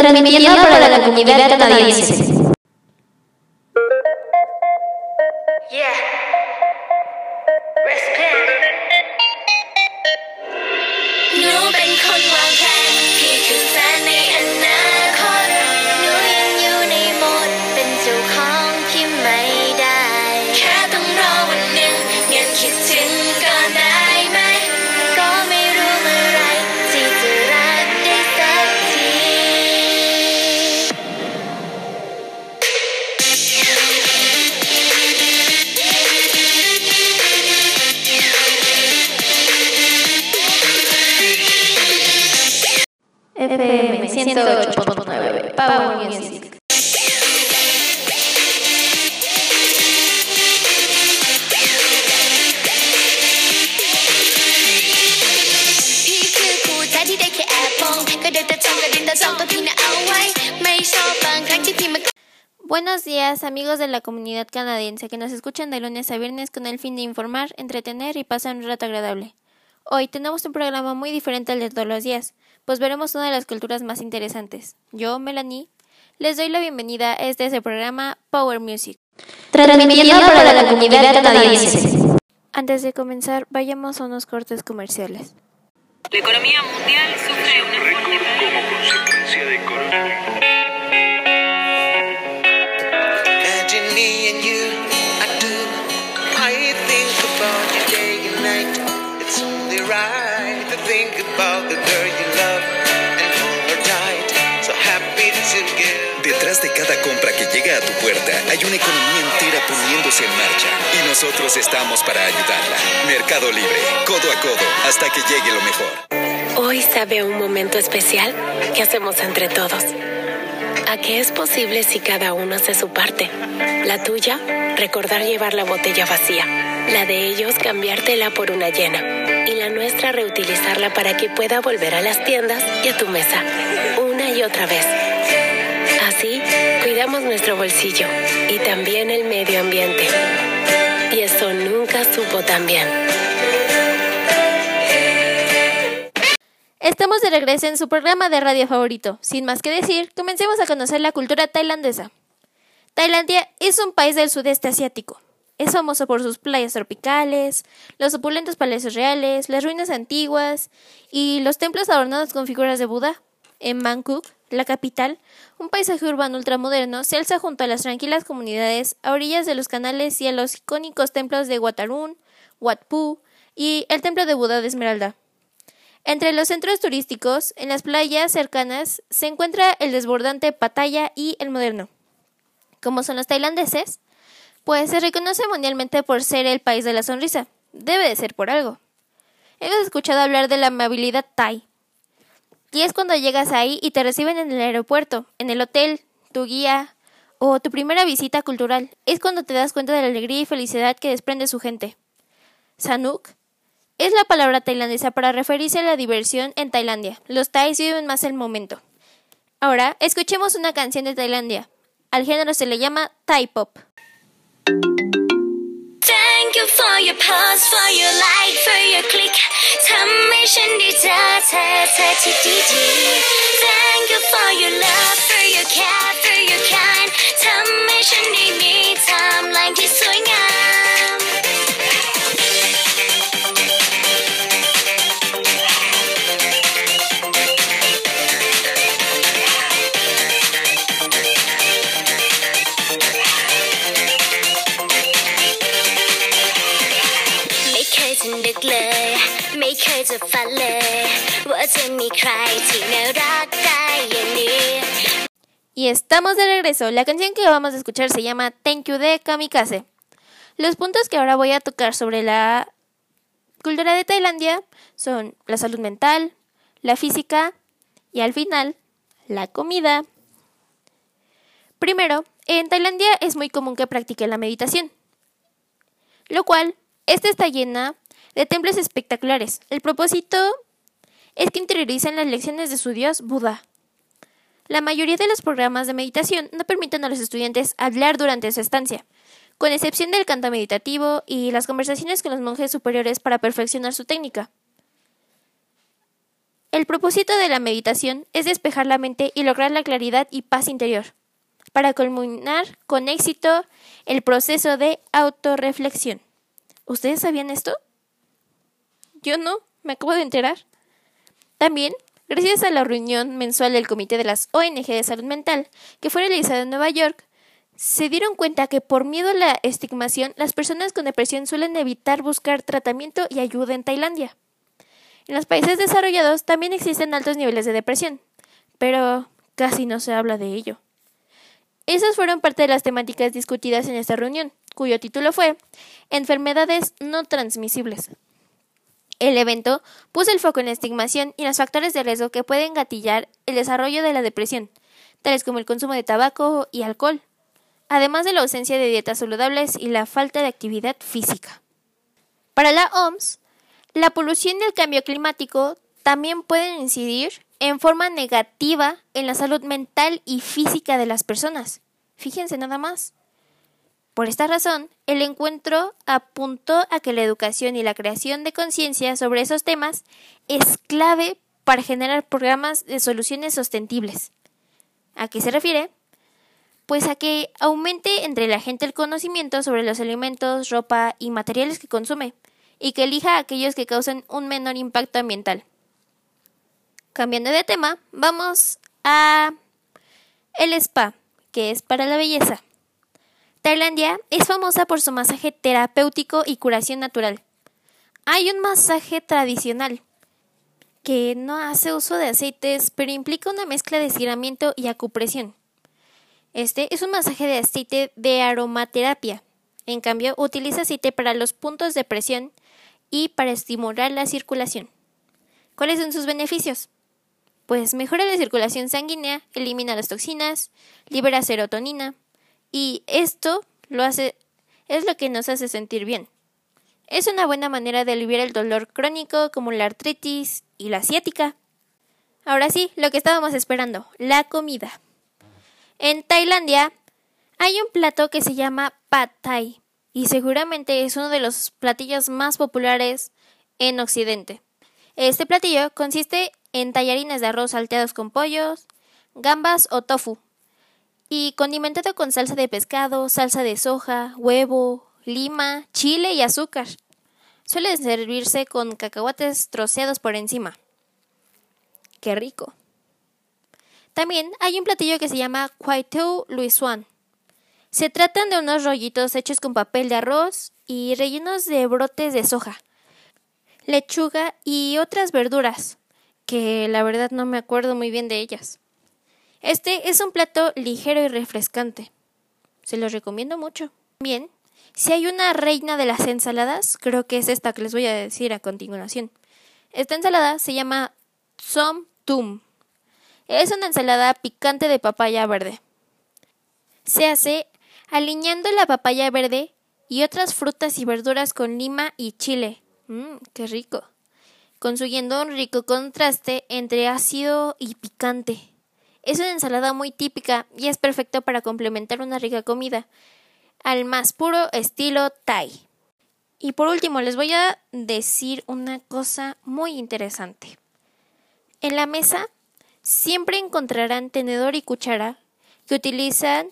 transmitiendo para la comunidad canadiense. Buenos días amigos de la comunidad canadiense que nos escuchan de lunes a viernes con el fin de informar, entretener y pasar un rato agradable. Hoy tenemos un programa muy diferente al de todos los días pues veremos una de las culturas más interesantes. Yo, Melanie, les doy la bienvenida a este es el programa Power Music. Transmitiendo para la comunidad canadiense. Antes de comenzar, vayamos a unos cortes comerciales. La economía mundial sufre una fuerte como consecuencia de Detrás de cada compra que llega a tu puerta hay una economía entera poniéndose en marcha y nosotros estamos para ayudarla. Mercado Libre, codo a codo, hasta que llegue lo mejor. Hoy sabe un momento especial que hacemos entre todos. ¿A qué es posible si cada uno hace su parte? La tuya, recordar llevar la botella vacía. La de ellos, cambiártela por una llena. Y la nuestra, reutilizarla para que pueda volver a las tiendas y a tu mesa. Una y otra vez. Así, cuidamos nuestro bolsillo y también el medio ambiente. Y eso nunca supo tan bien. Estamos de regreso en su programa de radio favorito. Sin más que decir, comencemos a conocer la cultura tailandesa. Tailandia es un país del sudeste asiático. Es famoso por sus playas tropicales, los opulentos palacios reales, las ruinas antiguas y los templos adornados con figuras de Buda. En Bangkok, la capital, un paisaje urbano ultramoderno se alza junto a las tranquilas comunidades a orillas de los canales y a los icónicos templos de Watarun, Wat Phu y el templo de Buda de Esmeralda. Entre los centros turísticos, en las playas cercanas, se encuentra el desbordante Pattaya y el moderno. Como son los tailandeses, pues se reconoce mundialmente por ser el país de la sonrisa. Debe de ser por algo. Hemos escuchado hablar de la amabilidad Thai. Y es cuando llegas ahí y te reciben en el aeropuerto, en el hotel, tu guía o tu primera visita cultural. Es cuando te das cuenta de la alegría y felicidad que desprende su gente. Sanuk es la palabra tailandesa para referirse a la diversión en Tailandia. Los thais viven más el momento. Ahora, escuchemos una canción de Tailandia. Al género se le llama Thai Pop. Thank you for your pulse for your like for your click ทำให้ฉันได้เจอเธอเธอที่ดีดีๆ Thank you for your love for your care for your kind ทำให้ฉันได้มีไทม์ไลน์ที่สวยงาม ไม่ ม จะมีใครที่น่ารักได้อย่างนี้ Y estamos de regreso. La canción que vamos a escuchar se llama Thank You de Kamikaze. Los puntos que ahora voy a tocar sobre la cultura de Tailandia son la salud mental, la física y al final la comida. Primero, en Tailandia es muy común que practiquen la meditación, lo cual, esta está llena de templos espectaculares. El propósito es que interioricen las lecciones de su dios Buda. La mayoría de los programas de meditación no permiten a los estudiantes hablar durante su estancia, con excepción del canto meditativo y las conversaciones con los monjes superiores para perfeccionar su técnica. El propósito de la meditación es despejar la mente y lograr la claridad y paz interior, para culminar con éxito el proceso de autorreflexión. ¿Ustedes sabían esto? Yo no, me acabo de enterar. También, gracias a la reunión mensual del Comité de las ONG de Salud Mental, que fue realizada en Nueva York, se dieron cuenta que por miedo a la estigmación, las personas con depresión suelen evitar buscar tratamiento y ayuda en Tailandia. En los países desarrollados también existen altos niveles de depresión, pero casi no se habla de ello. Esas fueron parte de las temáticas discutidas en esta reunión, cuyo título fue Enfermedades no transmisibles. El evento puso el foco en la estigmación y los factores de riesgo que pueden gatillar el desarrollo de la depresión, tales como el consumo de tabaco y alcohol, además de la ausencia de dietas saludables y la falta de actividad física. Para la OMS, la polución y el cambio climático también pueden incidir en forma negativa en la salud mental y física de las personas. Fíjense nada más. Por esta razón, el encuentro apuntó a que la educación y la creación de conciencia sobre esos temas es clave para generar programas de soluciones sostenibles. ¿A qué se refiere? Pues a que aumente entre la gente el conocimiento sobre los alimentos, ropa y materiales que consume, y que elija aquellos que causen un menor impacto ambiental. Cambiando de tema, vamos a el spa, que es para la belleza. Tailandia es famosa por su masaje terapéutico y curación natural. Hay un masaje tradicional que no hace uso de aceites, pero implica una mezcla de estiramiento y acupresión. Este es un masaje de aceite de aromaterapia. En cambio, utiliza aceite para los puntos de presión y para estimular la circulación. ¿Cuáles son sus beneficios? Pues mejora la circulación sanguínea, elimina las toxinas, libera serotonina, y esto lo hace, es lo que nos hace sentir bien. Es una buena manera de aliviar el dolor crónico como la artritis y la ciática. Ahora sí, lo que estábamos esperando, la comida. En Tailandia hay un plato que se llama Pad Thai y seguramente es uno de los platillos más populares en Occidente. Este platillo consiste en tallarines de arroz salteados con pollos, gambas o tofu, y condimentado con salsa de pescado, salsa de soja, huevo, lima, chile y azúcar. Suele servirse con cacahuates troceados por encima. ¡Qué rico! También hay un platillo que se llama Kwai Luisuan. Se tratan de unos rollitos hechos con papel de arroz y rellenos de brotes de soja, lechuga y otras verduras, que la verdad no me acuerdo muy bien de ellas. Este es un plato ligero y refrescante. Se los recomiendo mucho. Bien, si hay una reina de las ensaladas, creo que es esta que les voy a decir a continuación. Esta ensalada se llama Som Tum. Es una ensalada picante de papaya verde. Se hace alineando la papaya verde y otras frutas y verduras con lima y chile. Mmm, qué rico. Consiguiendo un rico contraste entre ácido y picante. Es una ensalada muy típica y es perfecto para complementar una rica comida, al más puro estilo Thai. Y por último, les voy a decir una cosa muy interesante. En la mesa siempre encontrarán tenedor y cuchara que utilizan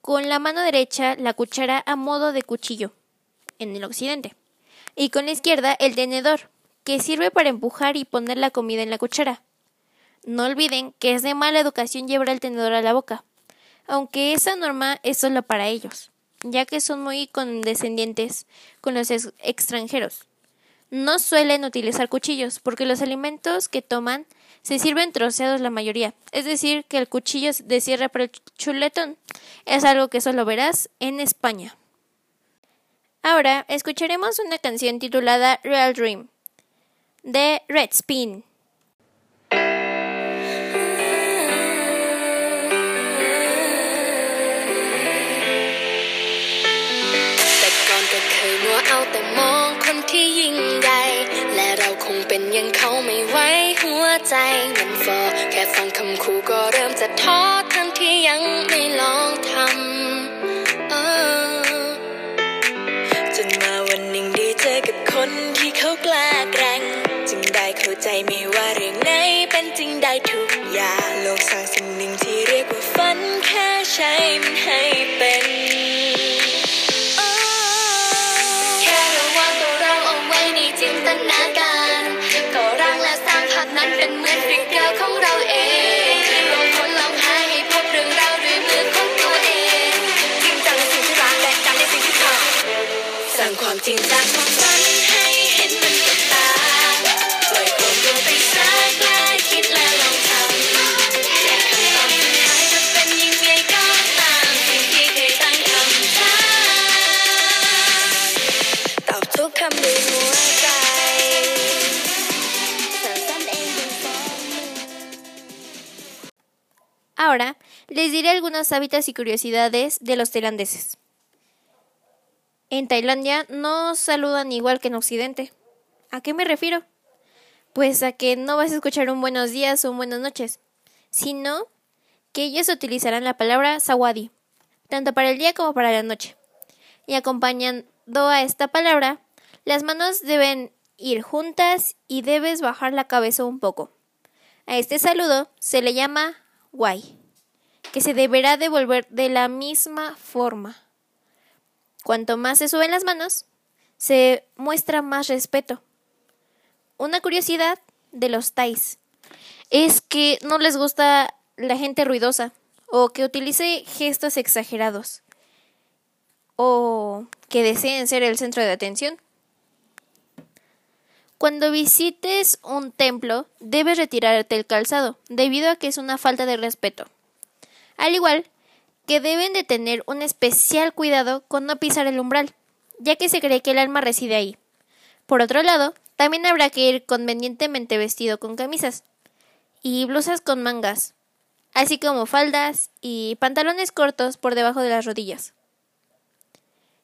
con la mano derecha la cuchara a modo de cuchillo en el occidente y con la izquierda el tenedor que sirve para empujar y poner la comida en la cuchara. No olviden que es de mala educación llevar el tenedor a la boca, aunque esa norma es solo para ellos, ya que son muy condescendientes con los extranjeros. No suelen utilizar cuchillos porque los alimentos que toman se sirven troceados la mayoría, es decir, que el cuchillo de cierre para el chuletón es algo que solo verás en España. Ahora escucharemos una canción titulada Real Dream de Red Spin. ที่ยิ่งใหญ่และเราคงเป็นอย่างเขาไม่ไหวหัวใจมันฟอแค่ฟังคำคู่ก็เริ่มจะท้อทั้งที่ยังไม่ลองทำจนมาวันหนึ่งได้เจอกับคนที่เขากล้าแกร่งจึงได้เข้าใจไม่ว่าเรื่องไหนเป็นจริงได้ทุกอย่างโลกสร้างสิ่งหนึ่งที่เรียกว่าฝันแค่ใช่ les diré algunos hábitos y curiosidades de los tailandeses. En Tailandia no saludan igual que en Occidente. ¿A qué me refiero? Pues a que no vas a escuchar un buenos días o un buenas noches, sino que ellos utilizarán la palabra sawadi, tanto para el día como para la noche. Y acompañando a esta palabra, las manos deben ir juntas y debes bajar la cabeza un poco. A este saludo se le llama guay, que se deberá devolver de la misma forma. Cuanto más se suben las manos, se muestra más respeto. Una curiosidad de los Thais es que no les gusta la gente ruidosa o que utilice gestos exagerados o que deseen ser el centro de atención. Cuando visites un templo, debes retirarte el calzado, debido a que es una falta de respeto. Al igual que deben de tener un especial cuidado con no pisar el umbral, ya que se cree que el alma reside ahí. Por otro lado, también habrá que ir convenientemente vestido con camisas y blusas con mangas, así como faldas y pantalones cortos por debajo de las rodillas.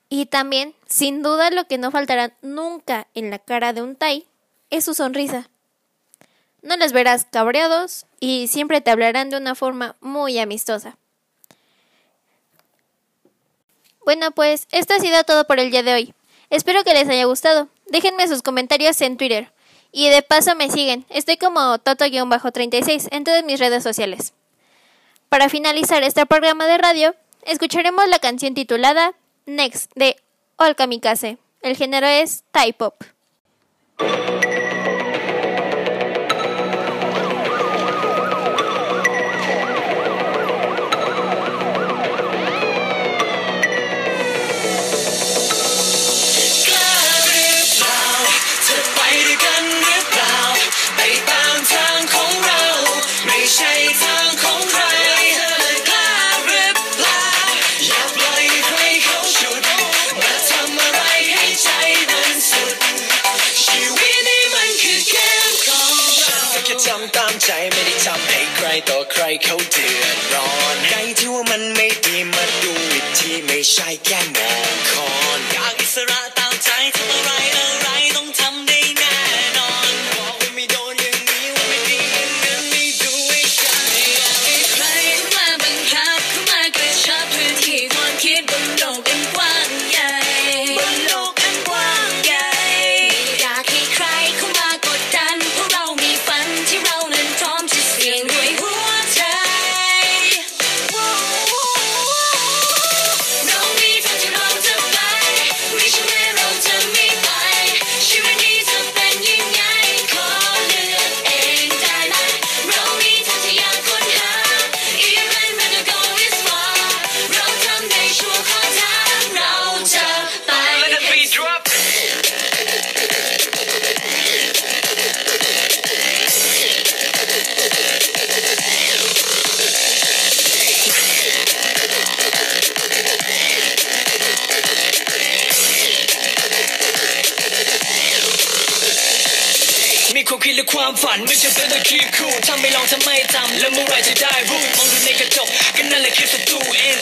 Y también, sin duda, lo que no faltará nunca en la cara de un Thai es su sonrisa. No les verás cabreados y siempre te hablarán de una forma muy amistosa. Bueno, pues esto ha sido todo por el día de hoy. Espero que les haya gustado. Déjenme sus comentarios en Twitter. Y de paso me siguen. Estoy como Toto-36 en todas mis redes sociales. Para finalizar este programa de radio, escucharemos la canción titulada Next de All Kamikaze. El género es Thai Pop. ต่อ จำเป็นต้องคีบคู่ทำไม่ลองทำไม่ทำแล้วเมื่อไรจะได้รู้มองดูในกระจกก็นั่นแหละคือศัตรูเอง